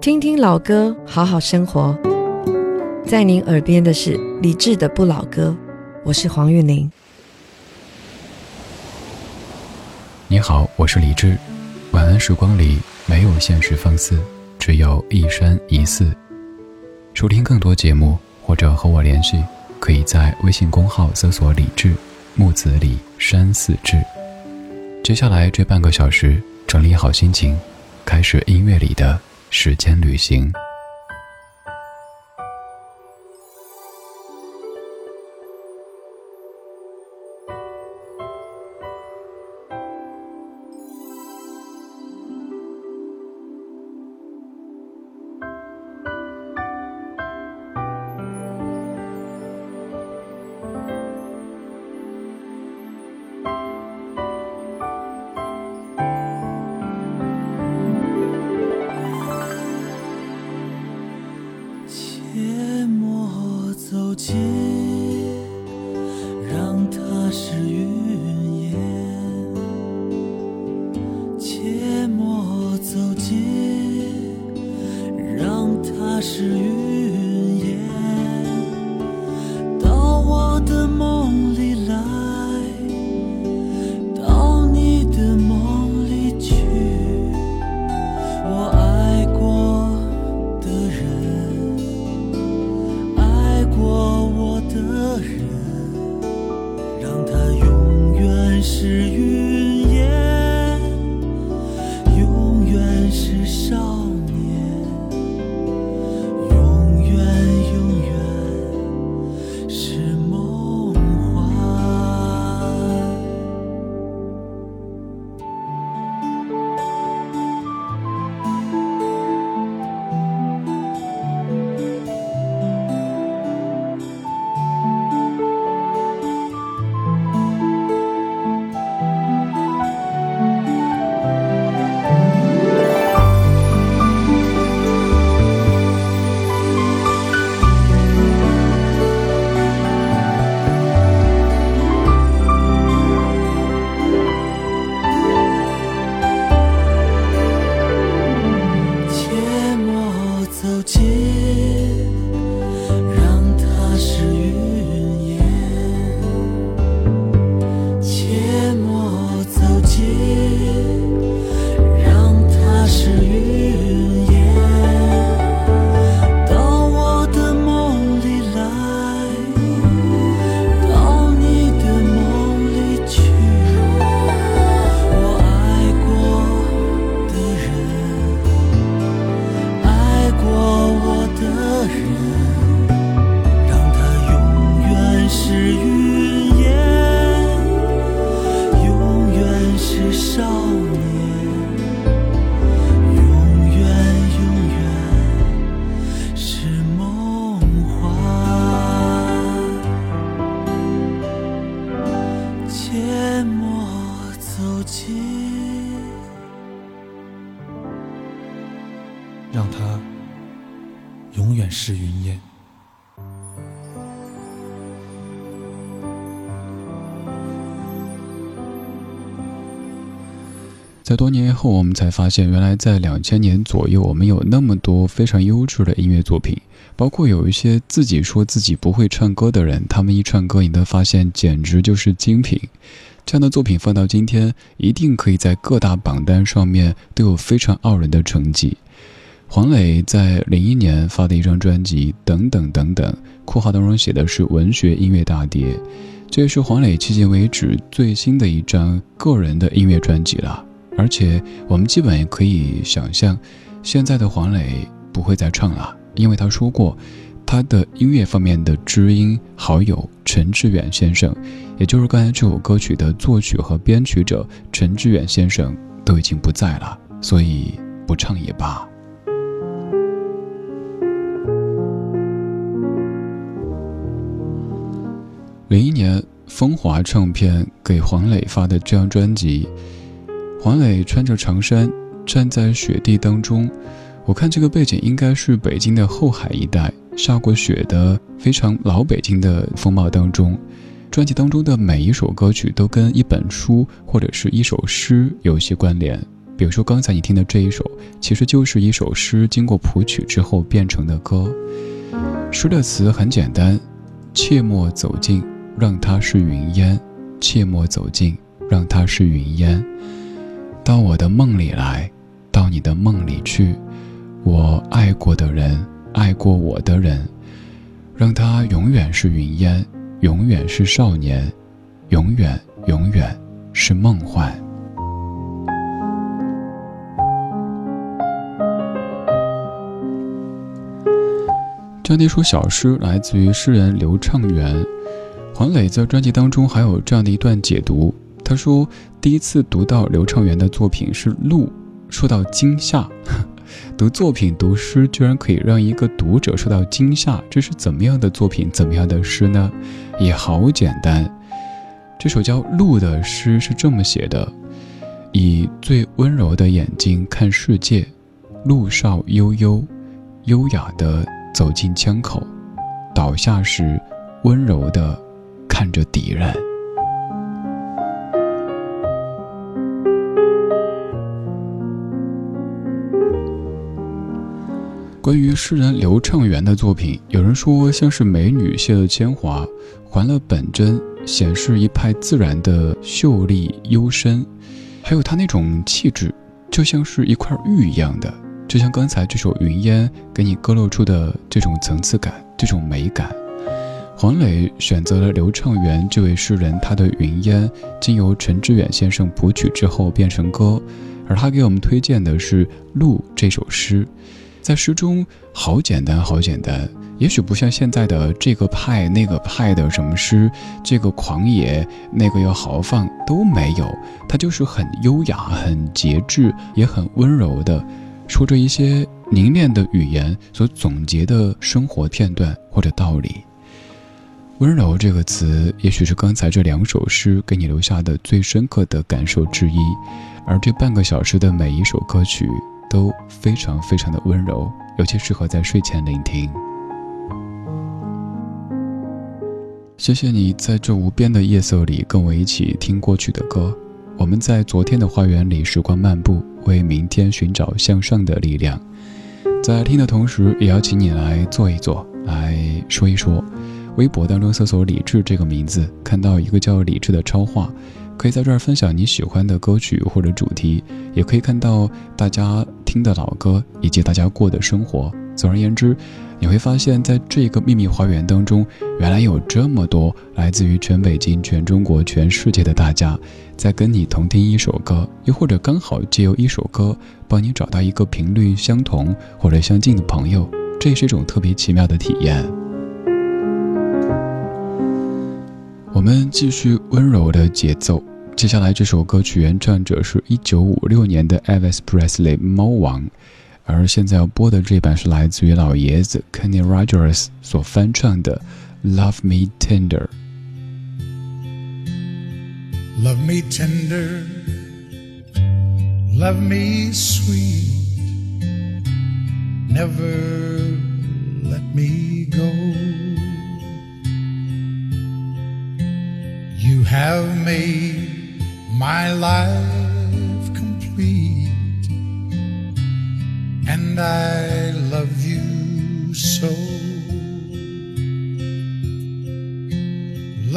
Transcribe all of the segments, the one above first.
听听老歌，好好生活。在您耳边的是李志的不老歌，我是黄韵玲。你好，我是李志。晚安时光里没有现实放肆，只有一山一寺。收听更多节目或者和我联系，可以在微信公号搜索“李志木子李山寺志”。接下来这半个小时，整理好心情，开始音乐里的时间旅行。我们才发现，原来在两千年左右，我们有那么多非常优质的音乐作品，包括有一些自己说自己不会唱歌的人，他们一唱歌，你都发现简直就是精品。这样的作品放到今天，一定可以在各大榜单上面都有非常傲人的成绩。黄磊在零一年发的一张专辑《等等等等》，括号当中写的是文学音乐大碟，这也是黄磊迄今为止最新的一张个人的音乐专辑了。而且我们基本也可以想象，现在的黄磊不会再唱了，因为他说过，他的音乐方面的知音好友陈志远先生，也就是刚才这首歌曲的作曲和编曲者陈志远先生都已经不在了，所以不唱也罢。零一年，风华唱片给黄磊发的这张专辑。黄磊穿着长衫站在雪地当中，我看这个背景应该是北京的后海一带下过雪的非常老北京的风貌当中。专辑当中的每一首歌曲都跟一本书或者是一首诗有些关联，比如说刚才你听的这一首，其实就是一首诗经过谱曲之后变成的歌。诗的词很简单：切莫走近，让它是云烟；切莫走近，让它是云烟。到我的梦里来，到你的梦里去。我爱过的人，爱过我的人，让他永远是云烟，永远是少年，永远永远是梦幻。这样的一首小诗来自于诗人刘畅元，黄磊在专辑当中还有这样的一段解读。他说，第一次读到刘畅元的作品是《鹿》，受到惊吓。读作品、读诗，居然可以让一个读者受到惊吓，这是怎么样的作品？怎么样的诗呢？也好简单，这首叫《鹿》的诗是这么写的：以最温柔的眼睛看世界，路少悠悠，优雅的。走进枪口，倒下时，温柔地看着敌人。关于诗人刘畅元的作品，有人说像是美女卸了铅华，还了本真，显示一派自然的秀丽幽深，还有他那种气质，就像是一块玉一样的。就像刚才这首《云烟》给你勾勒出的这种层次感、这种美感，黄磊选择了刘畅元这位诗人，他的《云烟》经由陈志远先生谱曲之后变成歌，而他给我们推荐的是《鹿》这首诗。在诗中，好简单，好简单，也许不像现在的这个派那个派的什么诗，这个狂野，那个又豪放都没有，它就是很优雅、很节制，也很温柔的。说着一些凝练的语言所总结的生活片段或者道理，温柔这个词，也许是刚才这两首诗给你留下的最深刻的感受之一。而这半个小时的每一首歌曲都非常非常的温柔，尤其适合在睡前聆听。谢谢你在这无边的夜色里跟我一起听过去的歌。我们在昨天的花园里时光漫步，为明天寻找向上的力量。在听的同时，也邀请你来坐一坐，来说一说。微博当中搜索“李志”这个名字，看到一个叫李志的超话，可以在这儿分享你喜欢的歌曲或者主题，也可以看到大家听的老歌以及大家过的生活。总而言之。你会发现在这个秘密花园当中，原来有这么多来自于全北京、全中国、全世界的大家，在跟你同听一首歌，又或者刚好借由一首歌帮你找到一个频率相同或者相近的朋友，这也是一种特别奇妙的体验。我们继续温柔的节奏，接下来这首歌曲原唱者是一九五六年的 Elvis Presley 猫王。而现在要播的这版是来自于老爷子 Kenny Rogers 所翻唱的《Love Me Tender》。Love me tender, love me sweet, never let me go. Have made my life complete and I love you so.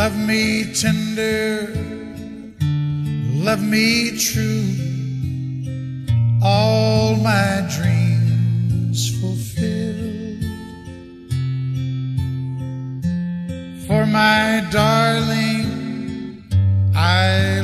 Love me tender, love me true, all my dreams fulfilled. For my darling,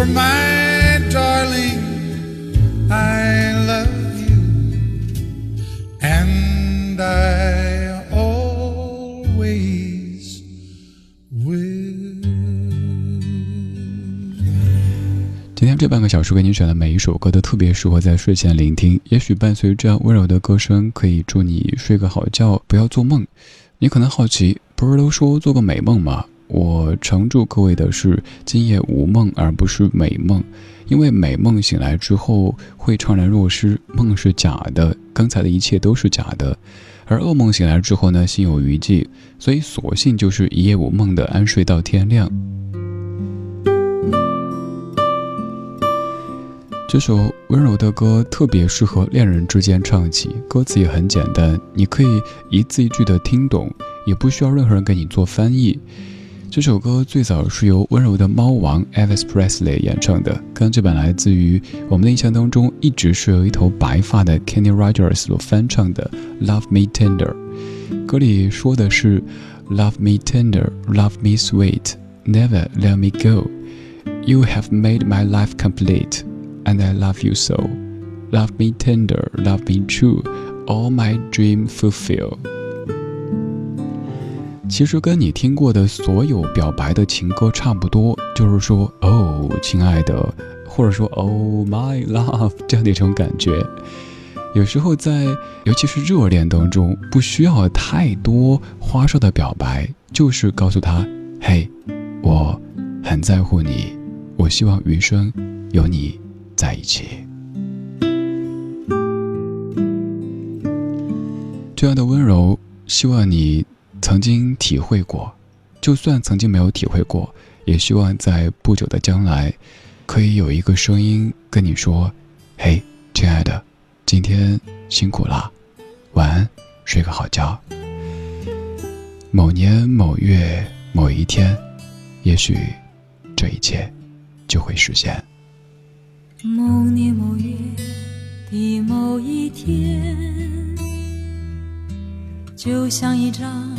For my darling, I love you, and I always will. 今天这半个小时为你选的每一首歌都特别适合在睡前聆听，也许伴随这样温柔的歌声，可以助你睡个好觉，不要做梦。你可能好奇，不是都说做个美梦吗？我常祝各位的是今夜无梦，而不是美梦，因为美梦醒来之后会怅然若失，梦是假的，刚才的一切都是假的。而噩梦醒来之后呢，心有余悸，所以索性就是一夜无梦的安睡到天亮。这首温柔的歌特别适合恋人之间唱起，歌词也很简单，你可以一字一句的听懂，也不需要任何人给你做翻译。这首歌最早是由温柔的猫王 Elvis Presley 演唱的，刚这版来自于我们的印象当中一直是有一头白发的 Kenny Rogers 所翻唱的《Love Me Tender》。歌里说的是 Love me tender, love me sweet, never let me go. You have made my life complete, and I love you so. Love me tender, love me true, all my dreams fulfill. 其实跟你听过的所有表白的情歌差不多，就是说“哦，亲爱的”，或者说 “Oh my love” 这样的一种感觉。有时候在，尤其是热恋当中，不需要太多花哨的表白，就是告诉他：“嘿，我很在乎你，我希望余生有你在一起。”这样的温柔，希望你。曾经体会过，就算曾经没有体会过，也希望在不久的将来，可以有一个声音跟你说：“嘿，亲爱的，今天辛苦了，晚安，睡个好觉。”某年某月某一天，也许这一切就会实现。某年某月的某一天，就像一张。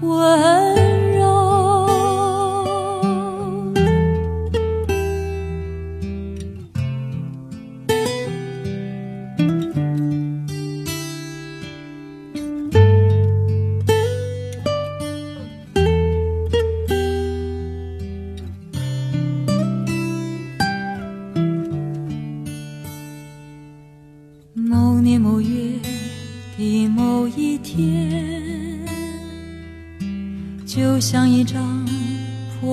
温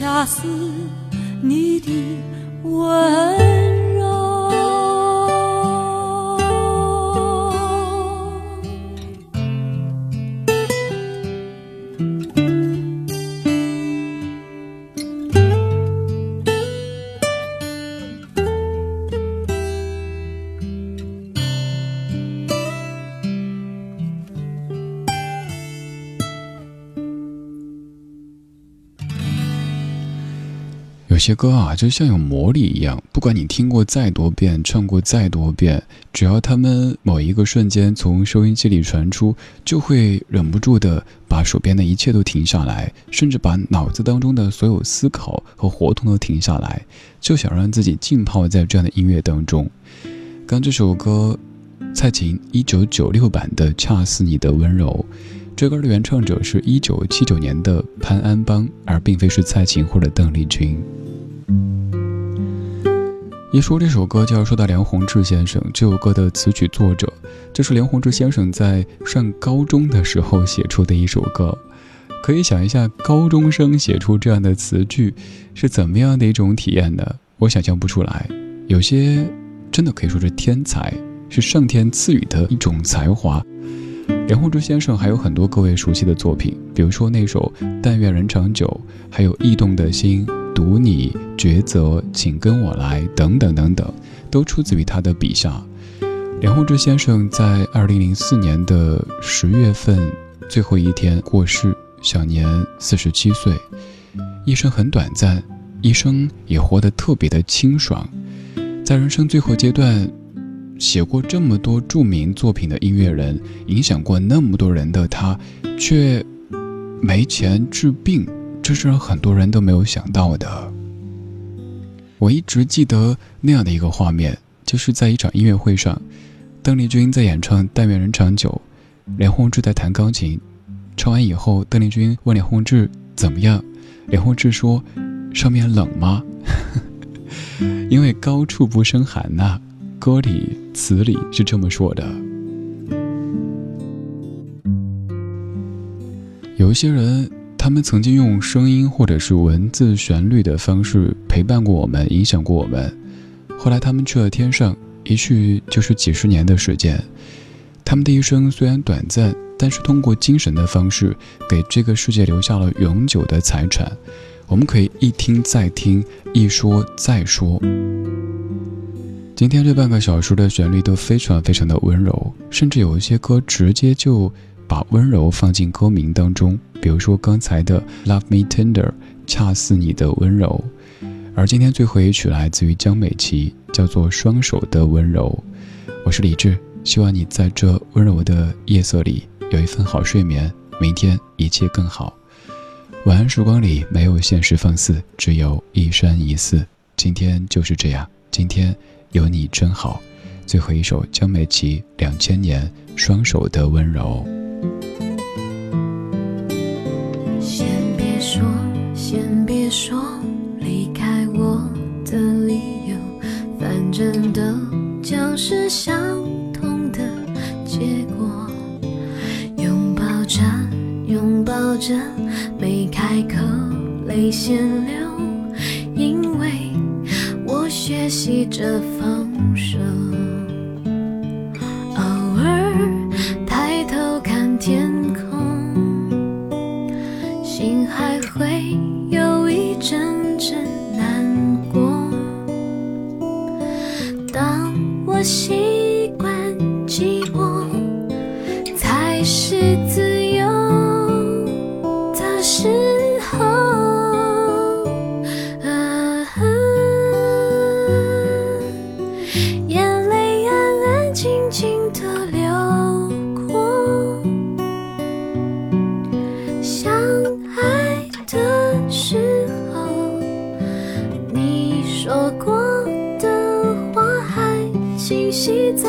恰似你的吻。些歌啊，就像有魔力一样，不管你听过再多遍，唱过再多遍，只要他们某一个瞬间从收音机里传出，就会忍不住的把手边的一切都停下来，甚至把脑子当中的所有思考和活动都停下来，就想让自己浸泡在这样的音乐当中。刚这首歌，蔡琴一九九六版的《恰似你的温柔》，这歌的原唱者是一九七九年的潘安邦，而并非是蔡琴或者邓丽君。一说这首歌，就要说到梁鸿志先生。这首歌的词曲作者，这是梁鸿志先生在上高中的时候写出的一首歌。可以想一下，高中生写出这样的词句，是怎么样的一种体验呢？我想象不出来。有些真的可以说是天才，是上天赐予的一种才华。梁鸿志先生还有很多各位熟悉的作品，比如说那首《但愿人长久》，还有《驿动的心》。读你抉择，请跟我来，等等等等，都出自于他的笔下。梁鸿志先生在二零零四年的十月份最后一天过世，享年四十七岁。一生很短暂，一生也活得特别的清爽。在人生最后阶段，写过这么多著名作品的音乐人，影响过那么多人的他，却没钱治病。这是让很多人都没有想到的。我一直记得那样的一个画面，就是在一场音乐会上，邓丽君在演唱《但愿人长久》，梁鸿志在弹钢琴。唱完以后，邓丽君问梁鸿志怎么样，梁鸿志说：“上面冷吗？” 因为高处不胜寒呐，歌里词里是这么说的。有一些人。他们曾经用声音或者是文字旋律的方式陪伴过我们，影响过我们。后来他们去了天上，一去就是几十年的时间。他们的一生虽然短暂，但是通过精神的方式，给这个世界留下了永久的财产。我们可以一听再听，一说再说。今天这半个小时的旋律都非常非常的温柔，甚至有一些歌直接就。把温柔放进歌名当中，比如说刚才的《Love Me Tender》，恰似你的温柔。而今天最后一曲来自于江美琪，叫做《双手的温柔》。我是李志，希望你在这温柔的夜色里有一份好睡眠，明天一切更好。晚安时光里没有现实放肆，只有一山一寺。今天就是这样，今天有你真好。最后一首江美琪两千年《双手的温柔》。先别说，先别说离开我的理由，反正都将是相同的结果。拥抱着，拥抱着，没开口，泪先流。学习着放手，偶尔抬头看天空，心还会有一阵阵难过。当我心清晰在